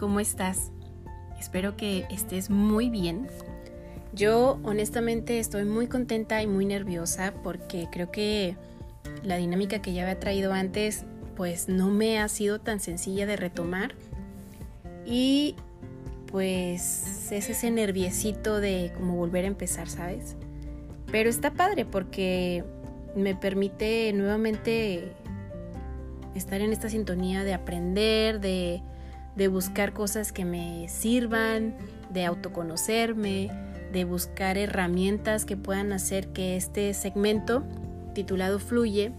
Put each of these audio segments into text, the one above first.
¿cómo estás? Espero que estés muy bien. Yo honestamente estoy muy contenta y muy nerviosa porque creo que la dinámica que ya había traído antes pues no me ha sido tan sencilla de retomar y pues es ese nerviecito de como volver a empezar, ¿sabes? Pero está padre porque me permite nuevamente estar en esta sintonía de aprender, de, de buscar cosas que me sirvan, de autoconocerme, de buscar herramientas que puedan hacer que este segmento titulado Fluye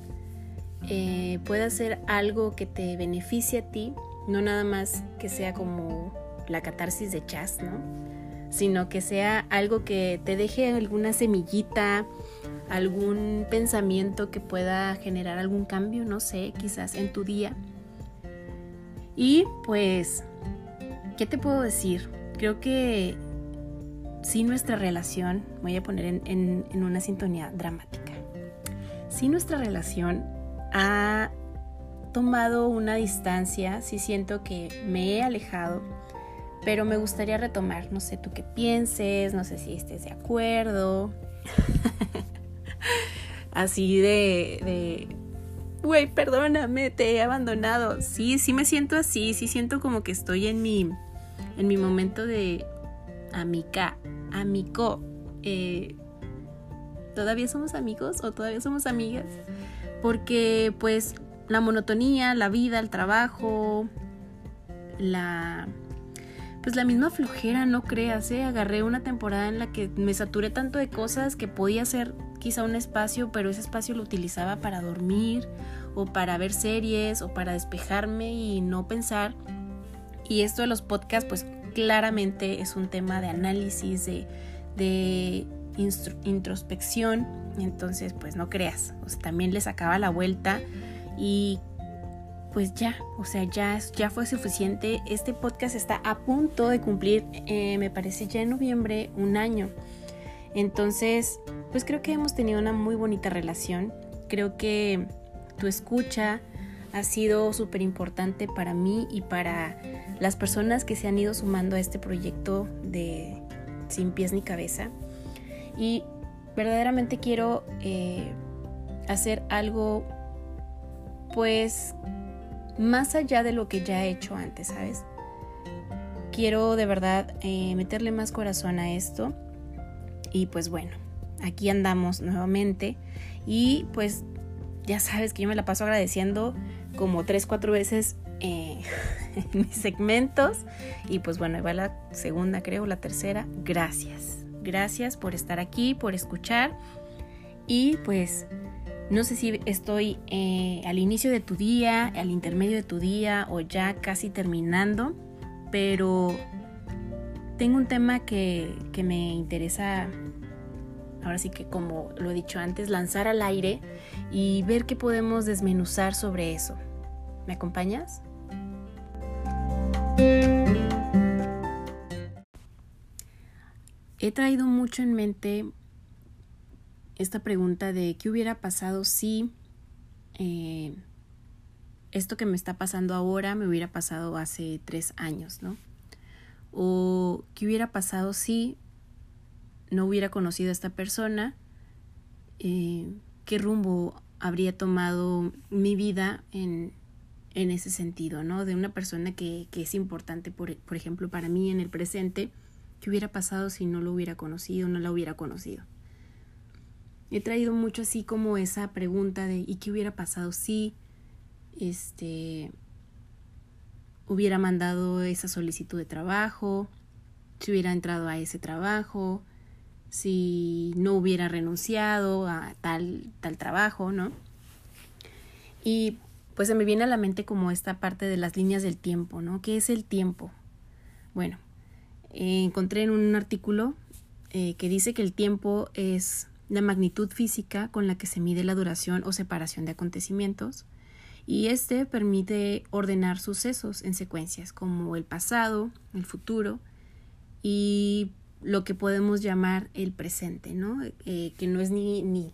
eh, pueda ser algo que te beneficie a ti, no nada más que sea como la catarsis de chas, ¿no? Sino que sea algo que te deje alguna semillita, algún pensamiento que pueda generar algún cambio, no sé, quizás en tu día. Y pues, ¿qué te puedo decir? Creo que si nuestra relación, voy a poner en, una sintonía dramática, si nuestra relación ha tomado una distancia, si siento que me he alejado, pero me gustaría retomar, no sé tú qué pienses, no sé si estés de acuerdo. Así de, güey, perdóname, te he abandonado. Sí, sí me siento así, sí siento como que estoy en mi, en mi momento de amica, amico. Eh, ¿Todavía somos amigos o todavía somos amigas? Porque pues la monotonía, la vida, el trabajo, la pues la misma flojera, no creas, ¿eh? agarré una temporada en la que me saturé tanto de cosas que podía ser quizá un espacio, pero ese espacio lo utilizaba para dormir o para ver series o para despejarme y no pensar. Y esto de los podcasts, pues claramente es un tema de análisis, de, de introspección. Entonces, pues no creas, también le sacaba la vuelta y pues ya, o sea, ya, ya fue suficiente. Este podcast está a punto de cumplir, eh, me parece ya en noviembre, un año. Entonces, pues creo que hemos tenido una muy bonita relación. Creo que tu escucha ha sido súper importante para mí y para las personas que se han ido sumando a este proyecto de Sin pies ni cabeza. Y verdaderamente quiero eh, hacer algo pues más allá de lo que ya he hecho antes, ¿sabes? Quiero de verdad eh, meterle más corazón a esto. Y pues bueno, aquí andamos nuevamente. Y pues ya sabes que yo me la paso agradeciendo como tres, cuatro veces eh, en mis segmentos. Y pues bueno, ahí va la segunda, creo, la tercera. Gracias. Gracias por estar aquí, por escuchar. Y pues no sé si estoy eh, al inicio de tu día, al intermedio de tu día o ya casi terminando, pero tengo un tema que, que me interesa, ahora sí que como lo he dicho antes, lanzar al aire y ver qué podemos desmenuzar sobre eso. ¿Me acompañas? He traído mucho en mente esta pregunta de qué hubiera pasado si eh, esto que me está pasando ahora me hubiera pasado hace tres años, ¿no? O qué hubiera pasado si no hubiera conocido a esta persona, eh, qué rumbo habría tomado mi vida en, en ese sentido, ¿no? De una persona que, que es importante, por, por ejemplo, para mí en el presente, qué hubiera pasado si no lo hubiera conocido, no la hubiera conocido he traído mucho así como esa pregunta de ¿y qué hubiera pasado si este hubiera mandado esa solicitud de trabajo, si hubiera entrado a ese trabajo, si no hubiera renunciado a tal tal trabajo, ¿no? Y pues se me viene a la mente como esta parte de las líneas del tiempo, ¿no? ¿Qué es el tiempo? Bueno, eh, encontré en un artículo eh, que dice que el tiempo es la magnitud física con la que se mide la duración o separación de acontecimientos y este permite ordenar sucesos en secuencias como el pasado, el futuro y lo que podemos llamar el presente, ¿no? Eh, que no es ni, ni,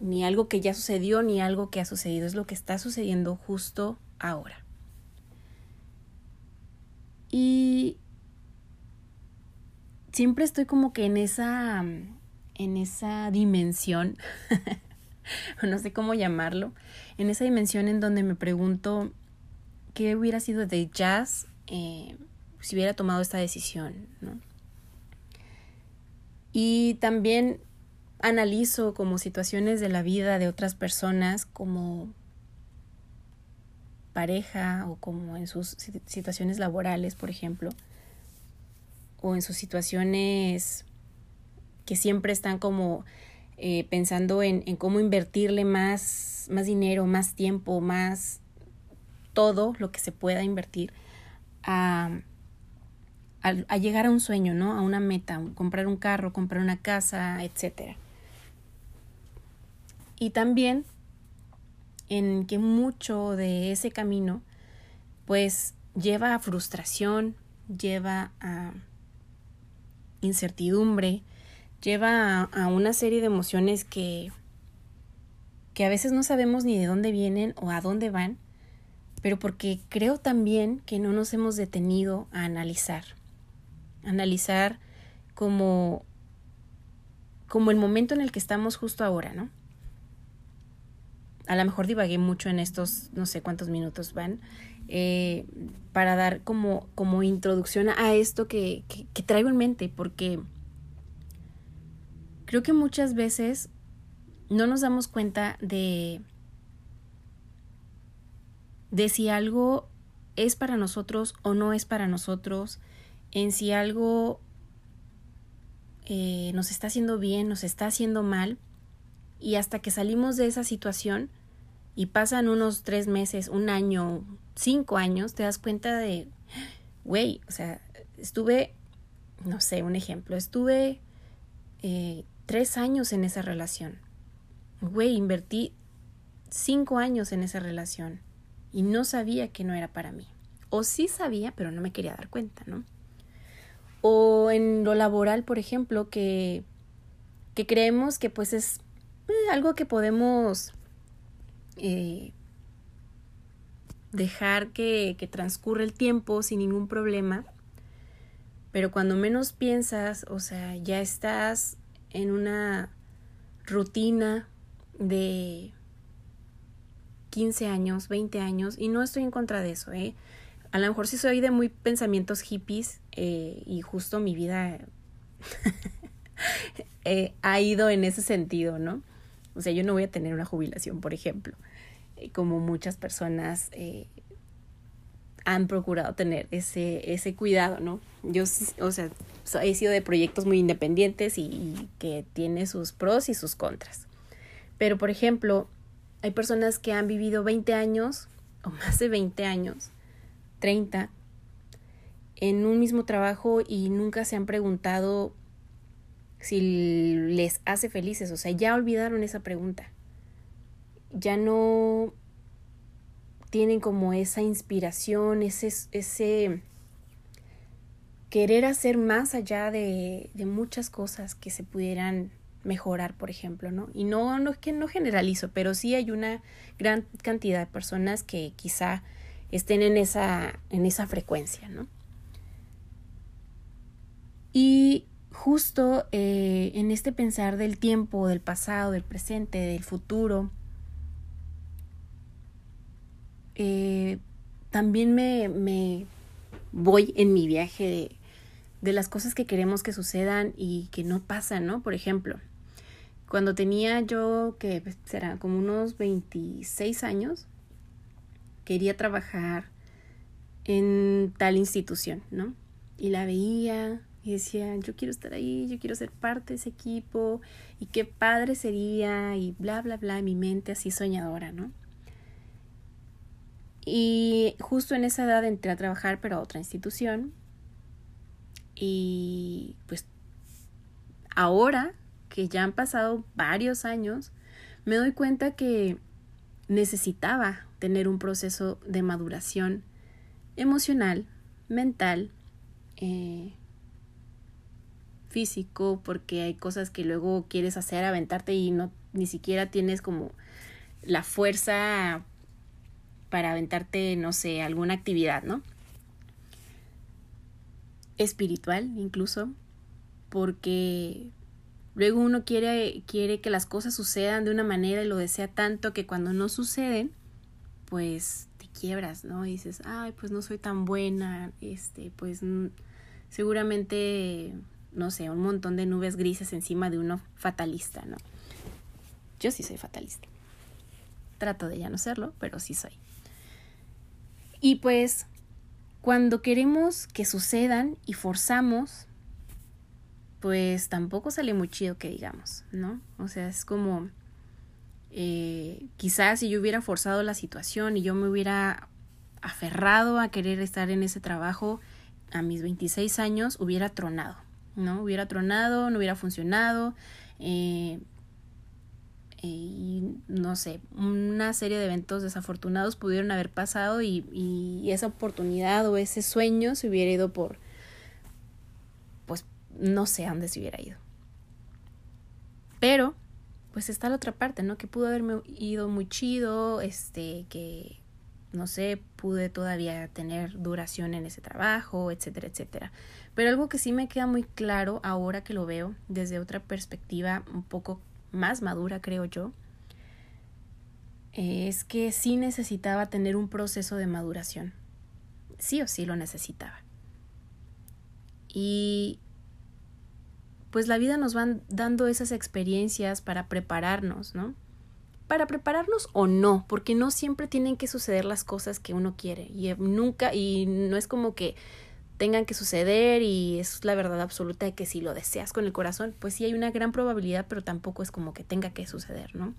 ni algo que ya sucedió ni algo que ha sucedido, es lo que está sucediendo justo ahora. Y siempre estoy como que en esa, en esa dimensión, no sé cómo llamarlo, en esa dimensión en donde me pregunto qué hubiera sido de jazz eh, si hubiera tomado esta decisión, ¿no? Y también analizo como situaciones de la vida de otras personas como pareja o como en sus situaciones laborales, por ejemplo, o en sus situaciones que siempre están como eh, pensando en, en, cómo invertirle más, más dinero, más tiempo, más todo lo que se pueda invertir a, a, llegar a un sueño, ¿no? A una meta, comprar un carro, comprar una casa, etc. Y también en que mucho de ese camino pues lleva a frustración, lleva a incertidumbre, lleva a, una serie de emociones que, que a veces no sabemos ni de dónde vienen o a dónde van, pero porque creo también que no nos hemos detenido a analizar, analizar como, como el momento en el que estamos justo ahora, ¿no? A lo mejor divagué mucho en estos, no sé cuántos minutos van, eh, para dar como, como introducción a esto que, que, traigo en mente, porque creo que muchas veces no nos damos cuenta de, de si algo es para nosotros o no es para nosotros, en si algo eh, nos está haciendo bien, nos está haciendo mal, y hasta que salimos de esa situación y pasan unos tres meses, un año, cinco años, te das cuenta de, güey, o sea, estuve, no sé, un ejemplo, estuve eh, tres años en esa relación. Güey, invertí cinco años en esa relación y no sabía que no era para mí. O sí sabía, pero no me quería dar cuenta, ¿no? O en lo laboral, por ejemplo, que, que creemos que pues es eh, algo que podemos eh, dejar que, que transcurra el tiempo sin ningún problema. Pero cuando menos piensas, o sea, ya estás en una rutina de 15 años, 20 años, y no estoy en contra de eso, ¿eh? A lo mejor sí soy de muy pensamientos hippies eh, y justo mi vida eh, ha ido en ese sentido, ¿no? O sea, yo no voy a tener una jubilación, por ejemplo. Como muchas personas eh, han procurado tener ese, ese cuidado, ¿no? Yo, o sea, he sido de proyectos muy independientes y, que tiene sus pros y sus contras. Pero, por ejemplo, hay personas que han vivido 20 años o más de 20 años, 30, en un mismo trabajo y nunca se han preguntado si les hace felices, o sea, ya olvidaron esa pregunta ya no tienen como esa inspiración, ese, ese querer hacer más allá de, de, muchas cosas que se pudieran mejorar, por ejemplo, ¿no? Y no, no que no generalizo, pero sí hay una gran cantidad de personas que quizá estén en esa, en esa frecuencia, ¿no? Y justo eh, en este pensar del tiempo, del pasado, del presente, del futuro, eh, también me, me, voy en mi viaje de, de las cosas que queremos que sucedan y que no pasan, ¿no? Por ejemplo, cuando tenía yo, que pues, será como unos 26 años, quería trabajar en tal institución, ¿no? Y la veía y decía, yo quiero estar ahí, yo quiero ser parte de ese equipo y qué padre sería y bla, bla, bla, mi mente así soñadora, ¿no? Y justo en esa edad entré a trabajar, pero a otra institución. Y pues ahora que ya han pasado varios años, me doy cuenta que necesitaba tener un proceso de maduración emocional, mental, eh, físico, porque hay cosas que luego quieres hacer, aventarte y no ni siquiera tienes como la fuerza para aventarte, no sé, alguna actividad, ¿no? Espiritual incluso, porque luego uno quiere, quiere que las cosas sucedan de una manera y lo desea tanto que cuando no suceden, pues te quiebras, ¿no? Y dices, ay, pues no soy tan buena, este, pues seguramente, no sé, un montón de nubes grises encima de uno fatalista, ¿no? Yo sí soy fatalista. Trato de ya no serlo, pero sí soy. Y pues cuando queremos que sucedan y forzamos, pues tampoco sale muy chido que digamos, ¿no? O sea, es como, eh, quizás si yo hubiera forzado la situación y yo me hubiera aferrado a querer estar en ese trabajo a mis 26 años, hubiera tronado, ¿no? Hubiera tronado, no hubiera funcionado. Eh, y no sé, una serie de eventos desafortunados pudieron haber pasado y, y, esa oportunidad o ese sueño se hubiera ido por, pues no sé a dónde se hubiera ido. Pero, pues está la otra parte, ¿no? Que pudo haberme ido muy chido, este, que, no sé, pude todavía tener duración en ese trabajo, etcétera, etcétera. Pero algo que sí me queda muy claro ahora que lo veo desde otra perspectiva un poco más madura, creo yo, es que sí necesitaba tener un proceso de maduración. Sí o sí lo necesitaba. Y pues la vida nos va dando esas experiencias para prepararnos, ¿no? Para prepararnos o no, porque no siempre tienen que suceder las cosas que uno quiere. Y nunca, y no es como que tengan que suceder y es la verdad absoluta de que si lo deseas con el corazón, pues sí hay una gran probabilidad, pero tampoco es como que tenga que suceder, ¿no?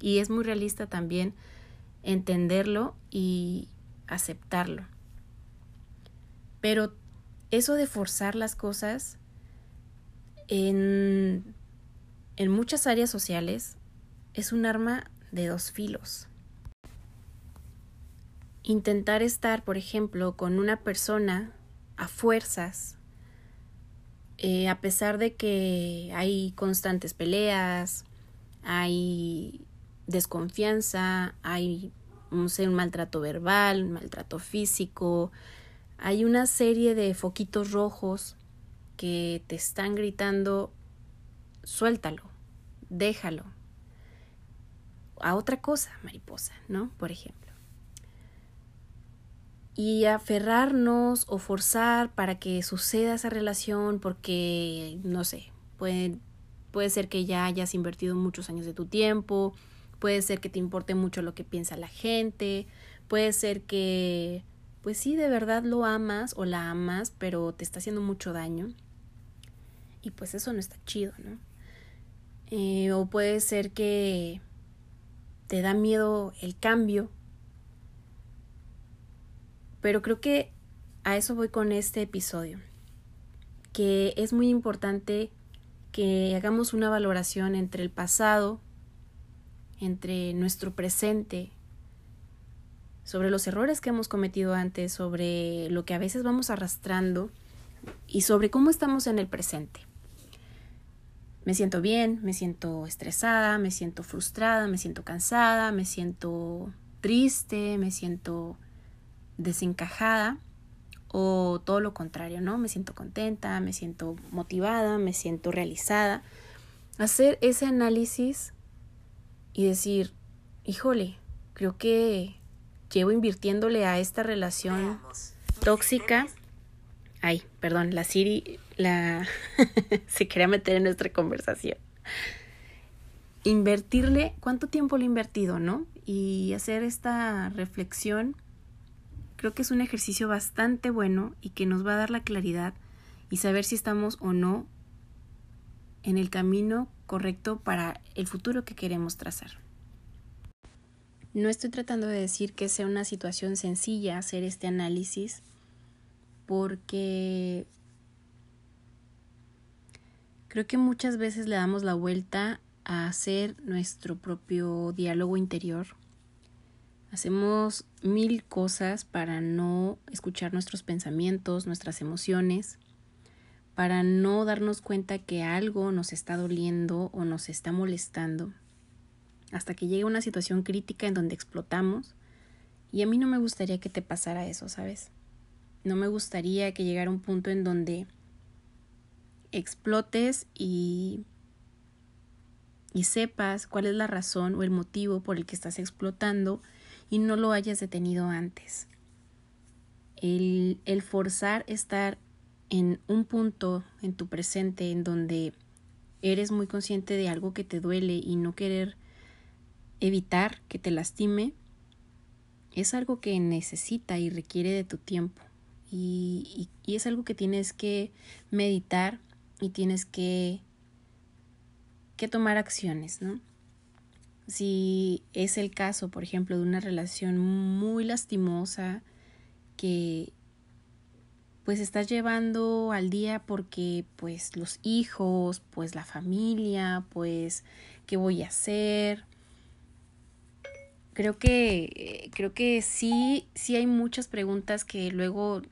Y es muy realista también entenderlo y aceptarlo. Pero eso de forzar las cosas en, en muchas áreas sociales es un arma de dos filos. Intentar estar, por ejemplo, con una persona a fuerzas, eh, a pesar de que hay constantes peleas, hay desconfianza, hay un maltrato verbal, un maltrato físico, hay una serie de foquitos rojos que te están gritando, suéltalo, déjalo. A otra cosa, mariposa, ¿no? Por ejemplo y aferrarnos o forzar para que suceda esa relación porque, no sé, puede, puede ser que ya hayas invertido muchos años de tu tiempo, puede ser que te importe mucho lo que piensa la gente, puede ser que, pues sí, de verdad lo amas o la amas, pero te está haciendo mucho daño. Y pues eso no está chido, ¿no? Eh, o puede ser que te da miedo el cambio pero creo que a eso voy con este episodio, que es muy importante que hagamos una valoración entre el pasado, entre nuestro presente, sobre los errores que hemos cometido antes, sobre lo que a veces vamos arrastrando y sobre cómo estamos en el presente. Me siento bien, me siento estresada, me siento frustrada, me siento cansada, me siento triste, me siento desencajada o todo lo contrario, ¿no? Me siento contenta, me siento motivada, me siento realizada. Hacer ese análisis y decir, híjole, creo que llevo invirtiéndole a esta relación tóxica. Ay, perdón, la Siri la se quería meter en nuestra conversación. Invertirle, ¿cuánto tiempo le he invertido, no? Y hacer esta reflexión Creo que es un ejercicio bastante bueno y que nos va a dar la claridad y saber si estamos o no en el camino correcto para el futuro que queremos trazar. No estoy tratando de decir que sea una situación sencilla hacer este análisis porque Creo que muchas veces le damos la vuelta a hacer nuestro propio diálogo interior. Hacemos mil cosas para no escuchar nuestros pensamientos, nuestras emociones, para no darnos cuenta que algo nos está doliendo o nos está molestando, hasta que llegue una situación crítica en donde explotamos. Y a mí no me gustaría que te pasara eso, ¿sabes? No me gustaría que llegara un punto en donde explotes y, y sepas cuál es la razón o el motivo por el que estás explotando y no lo hayas detenido antes. El, el forzar estar en un punto en tu presente en donde eres muy consciente de algo que te duele y no querer evitar que te lastime, es algo que necesita y requiere de tu tiempo. Y, y, y, es algo que tienes que meditar y tienes que, que tomar acciones, ¿no? Si es el caso, por ejemplo, de una relación muy lastimosa que pues estás llevando al día porque pues los hijos, pues la familia, pues qué voy a hacer. Creo que creo que sí sí hay muchas preguntas que luego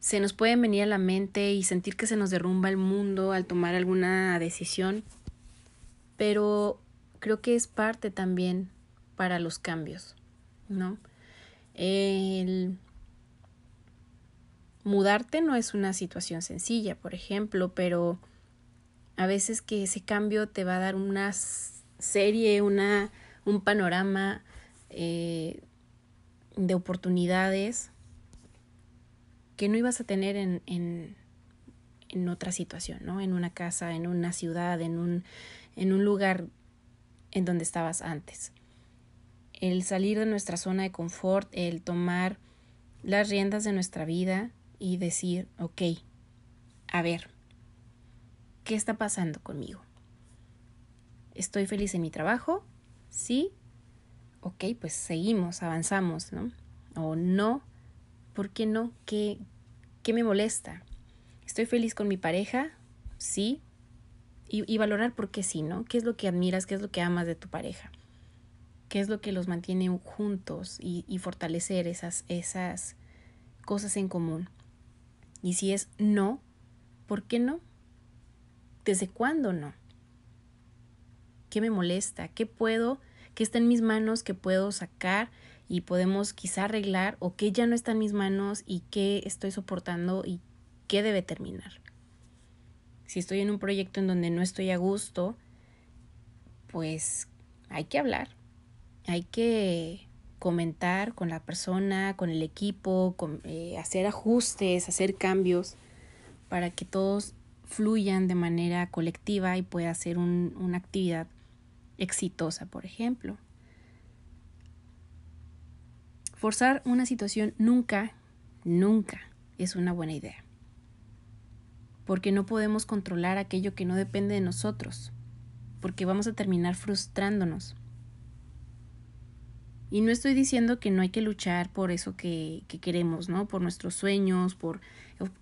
se nos pueden venir a la mente y sentir que se nos derrumba el mundo al tomar alguna decisión, pero creo que es parte también para los cambios, ¿no? El mudarte no es una situación sencilla, por ejemplo, pero a veces que ese cambio te va a dar una serie, una, un panorama eh, de oportunidades que no ibas a tener en, en, en otra situación, ¿no? En una casa, en una ciudad, en un, en un lugar en donde estabas antes. El salir de nuestra zona de confort, el tomar las riendas de nuestra vida y decir, ok, a ver, ¿qué está pasando conmigo? ¿Estoy feliz en mi trabajo? Sí. Ok, pues seguimos, avanzamos, ¿no? O no, ¿por qué no? ¿Qué, ¿Qué me molesta? ¿Estoy feliz con mi pareja? Sí. Y, valorar por qué sí, ¿no? ¿Qué es lo que admiras? ¿Qué es lo que amas de tu pareja? ¿Qué es lo que los mantiene juntos y, y fortalecer esas, esas cosas en común? Y si es no, ¿por qué no? ¿Desde cuándo no? ¿Qué me molesta? ¿Qué puedo? ¿Qué está en mis manos que puedo sacar y podemos quizá arreglar o qué ya no está en mis manos y qué estoy soportando y qué debe terminar. Si estoy en un proyecto en donde no estoy a gusto, pues hay que hablar, hay que comentar con la persona, con el equipo, eh, hacer ajustes, hacer cambios para que todos fluyan de manera colectiva y pueda ser una actividad exitosa, por ejemplo. Forzar una situación nunca, nunca es una buena idea. Porque no podemos controlar aquello que no depende de nosotros. Porque vamos a terminar frustrándonos. Y no estoy diciendo que no hay que luchar por eso que, que queremos, ¿no? Por nuestros sueños, por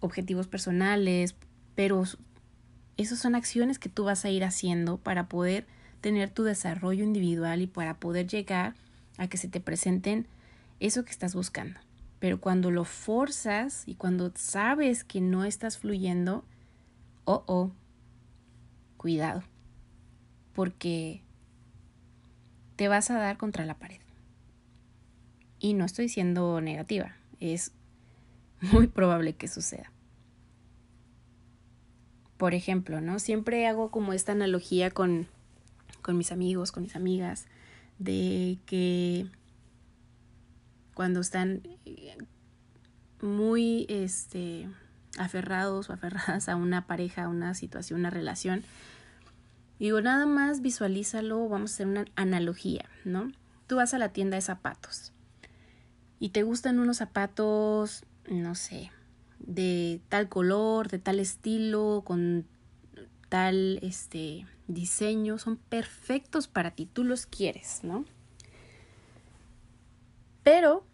objetivos personales, pero esas son acciones que tú vas a ir haciendo para poder tener tu desarrollo individual y para poder llegar a que se te presenten eso que estás buscando. Pero cuando lo forzas y cuando sabes que no estás fluyendo, oh, oh, cuidado, porque te vas a dar contra la pared. Y no estoy siendo negativa, es muy probable que suceda. Por ejemplo, ¿no? Siempre hago como esta analogía con, con mis amigos, con mis amigas, de que cuando están eh, muy este, aferrados o aferradas a una pareja, a una situación, una relación. Digo, nada más visualízalo, vamos a hacer una analogía, ¿no? Tú vas a la tienda de zapatos y te gustan unos zapatos, no sé, de tal color, de tal estilo, con tal este diseño, son perfectos para ti, tú los quieres, ¿no? Pero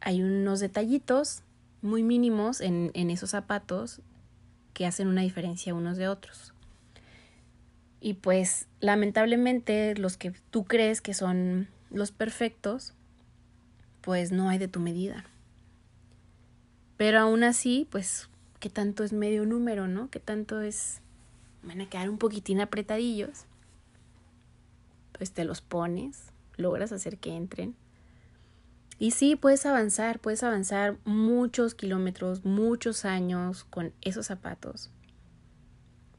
hay unos detallitos muy mínimos en, en esos zapatos que hacen una diferencia unos de otros. Y pues lamentablemente los que tú crees que son los perfectos, pues no hay de tu medida. Pero aún así, pues, ¿qué tanto es medio número, no? ¿Qué tanto es... Van a quedar un poquitín apretadillos. Pues te los pones, logras hacer que entren. Y sí, puedes avanzar, puedes avanzar muchos kilómetros, muchos años con esos zapatos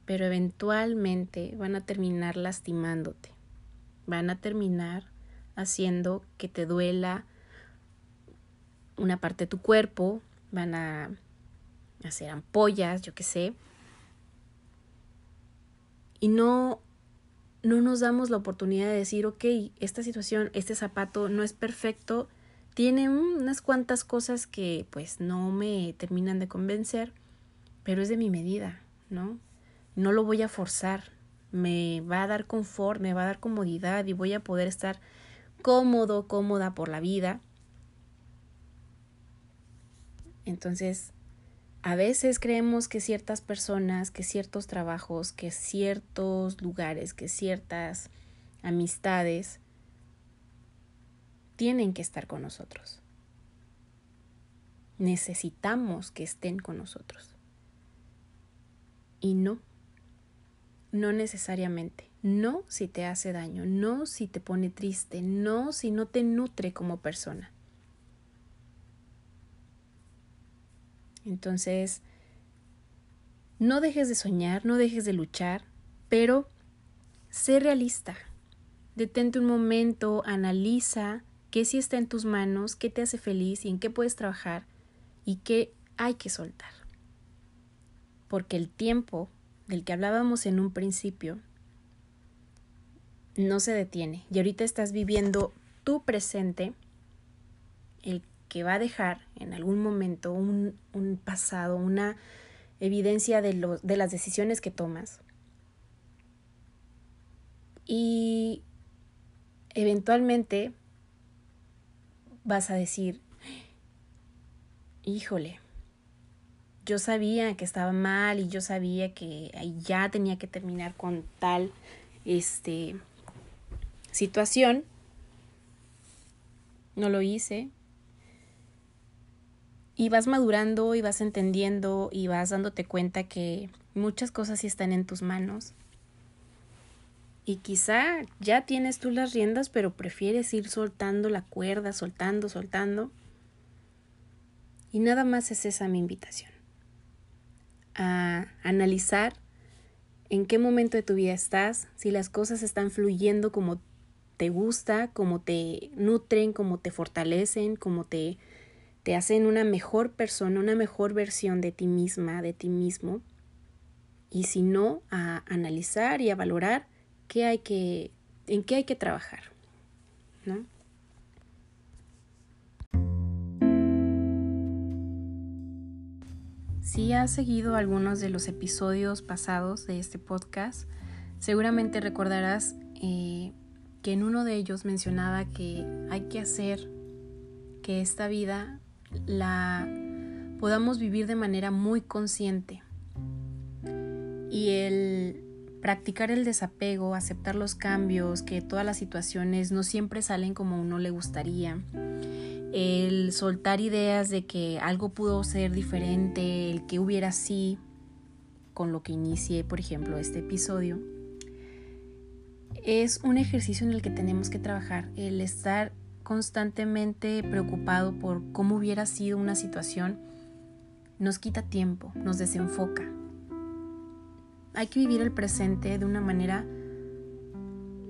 pero eventualmente van a terminar lastimándote, van a terminar haciendo que te duela una parte de tu cuerpo, van a hacer ampollas, yo qué sé. Y no, no nos damos la oportunidad de decir, ok, esta situación, este zapato no es perfecto, tiene unas cuantas cosas que pues no me terminan de convencer, pero es de mi medida, ¿no? no lo voy a forzar, me va a dar confort, me va a dar comodidad y voy a poder estar cómodo, cómoda por la vida. Entonces, a veces creemos que ciertas personas, que ciertos trabajos, que ciertos lugares, que ciertas amistades tienen que estar con nosotros. Necesitamos que estén con nosotros. Y no. No necesariamente. No si te hace daño, no si te pone triste, no si no te nutre como persona. Entonces, no dejes de soñar, no dejes de luchar, pero sé realista. Detente un momento, analiza qué sí está en tus manos, qué te hace feliz y en qué puedes trabajar y qué hay que soltar. Porque el tiempo del que hablábamos en un principio no se detiene y ahorita estás viviendo tu presente, el que va a dejar en algún momento un, un pasado, una evidencia de, de las decisiones que tomas. Y eventualmente vas a decir, híjole, yo sabía que estaba mal y yo sabía que ya tenía que terminar con tal este situación. No lo hice. Y vas madurando y vas entendiendo y vas dándote cuenta que muchas cosas sí están en tus manos. Y quizá ya tienes tú las riendas, pero prefieres ir soltando la cuerda, soltando, soltando. Y nada más es esa mi invitación a analizar en qué momento de tu vida estás, si las cosas están fluyendo como te gusta, como te nutren, como te fortalecen, como te, te hacen una mejor persona, una mejor versión de ti misma, de ti mismo. Y si no, a analizar y a valorar qué hay que, en qué hay que trabajar. ¿no? Si has seguido algunos de los episodios pasados de este podcast, seguramente recordarás eh, que en uno de ellos mencionaba que hay que hacer que esta vida la podamos vivir de manera muy consciente. Y el practicar el desapego, aceptar los cambios, que todas las situaciones no siempre salen como uno le gustaría, el soltar ideas de que algo pudo ser diferente, el que hubiera así, con lo que inicié, por ejemplo, este episodio, es un ejercicio en el que tenemos que trabajar, el estar constantemente preocupado por cómo hubiera sido una situación, nos quita tiempo, nos desenfoca. Hay que vivir el presente de una manera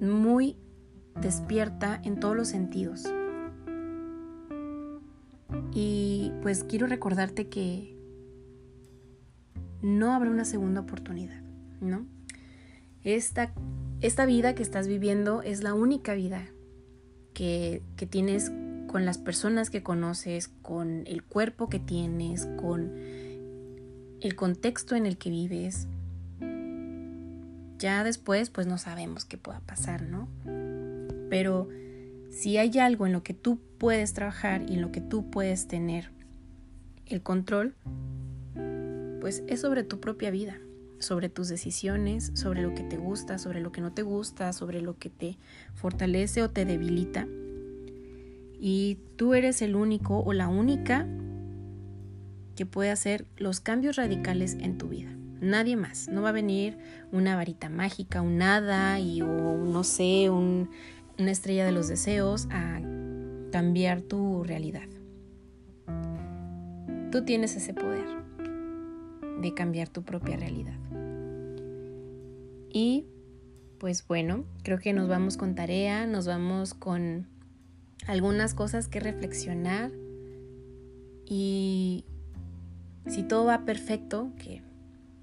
muy despierta en todos los sentidos. Y pues quiero recordarte que no habrá una segunda oportunidad, ¿no? Esta, esta vida que estás viviendo es la única vida que, que tienes con las personas que conoces, con el cuerpo que tienes, con el contexto en el que vives. Ya después, pues no sabemos qué pueda pasar, ¿no? Pero si hay algo en lo que tú puedes trabajar y en lo que tú puedes tener el control, pues es sobre tu propia vida, sobre tus decisiones, sobre lo que te gusta, sobre lo que no te gusta, sobre lo que te fortalece o te debilita. Y tú eres el único o la única que puede hacer los cambios radicales en tu vida. Nadie más. No va a venir una varita mágica, un nada y no sé, una estrella de los deseos a cambiar tu realidad. Tú tienes ese poder de cambiar tu propia realidad. Y pues bueno, creo que nos vamos con tarea, nos vamos con algunas cosas que reflexionar y si todo va perfecto, que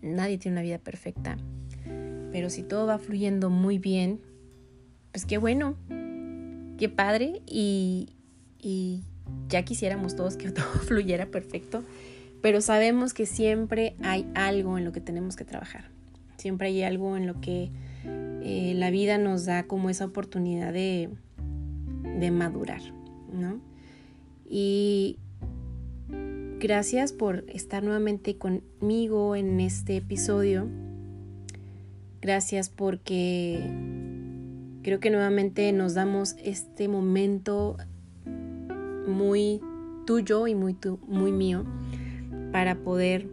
nadie tiene una vida perfecta, pero si todo va fluyendo muy bien, pues qué bueno, qué padre y, y ya quisiéramos todos que todo fluyera perfecto, pero sabemos que siempre hay algo en lo que tenemos que trabajar, siempre hay algo en lo que eh, la vida nos da como esa oportunidad de, de madurar, ¿no? Y gracias por estar nuevamente conmigo en este episodio. Gracias porque creo que nuevamente nos damos este momento muy tuyo y muy, muy mío para poder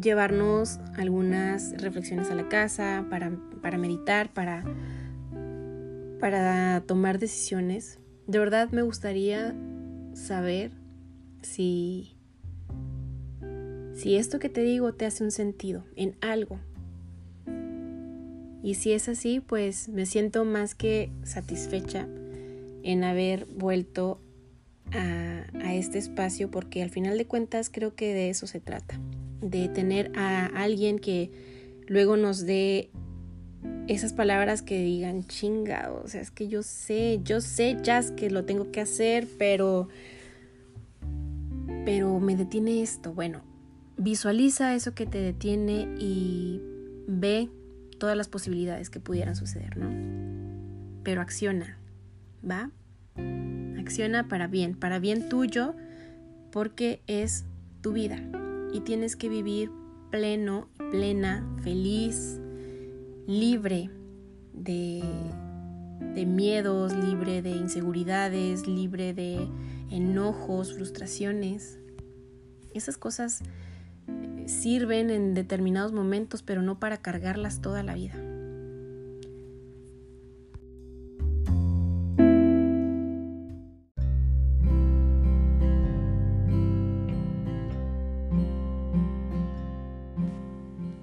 llevarnos algunas reflexiones a la casa, para, para meditar, para para tomar decisiones. De verdad me gustaría saber si, si esto que te digo te hace un sentido en algo. Y si es así, pues me siento más que satisfecha en haber vuelto a, a, este espacio porque al final de cuentas creo que de eso se trata, de tener a alguien que luego nos dé esas palabras que digan chingado, o sea, es que yo sé, yo sé ya que lo tengo que hacer, pero pero me detiene esto. Bueno, visualiza eso que te detiene y ve todas las posibilidades que pudieran suceder, ¿no? Pero acciona, ¿va? Acciona para bien, para bien tuyo, porque es tu vida y tienes que vivir pleno, plena, feliz, libre de, miedos, libre de inseguridades, libre de enojos, frustraciones. Esas cosas eh, sirven en determinados momentos, pero no para cargarlas toda la vida.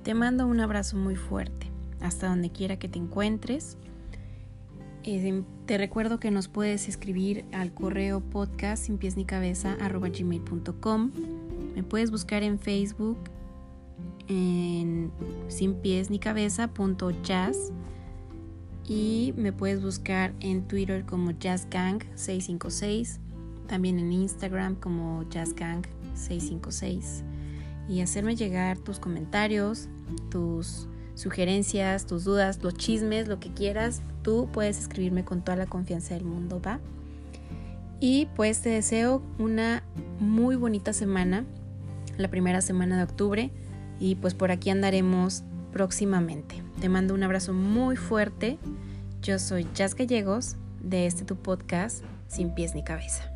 Te mando un abrazo muy fuerte hasta donde quiera que te encuentres. Eh, te recuerdo que nos puedes escribir al correo podcast sin pies ni cabeza gmail.com. Me puedes buscar en Facebook en sin pies ni cabeza y me puedes buscar en Twitter como jazzgang656 también en Instagram como jazzgang656 y hacerme llegar tus comentarios tus sugerencias, tus dudas, los chismes, lo que quieras, puedes escribirme con toda la confianza del mundo, ¿va? Y pues te deseo una muy bonita semana, la primera semana de octubre, y pues por aquí andaremos próximamente. Te mando un abrazo muy fuerte. Yo soy Jazz Gallegos de este tu podcast Sin pies ni cabeza.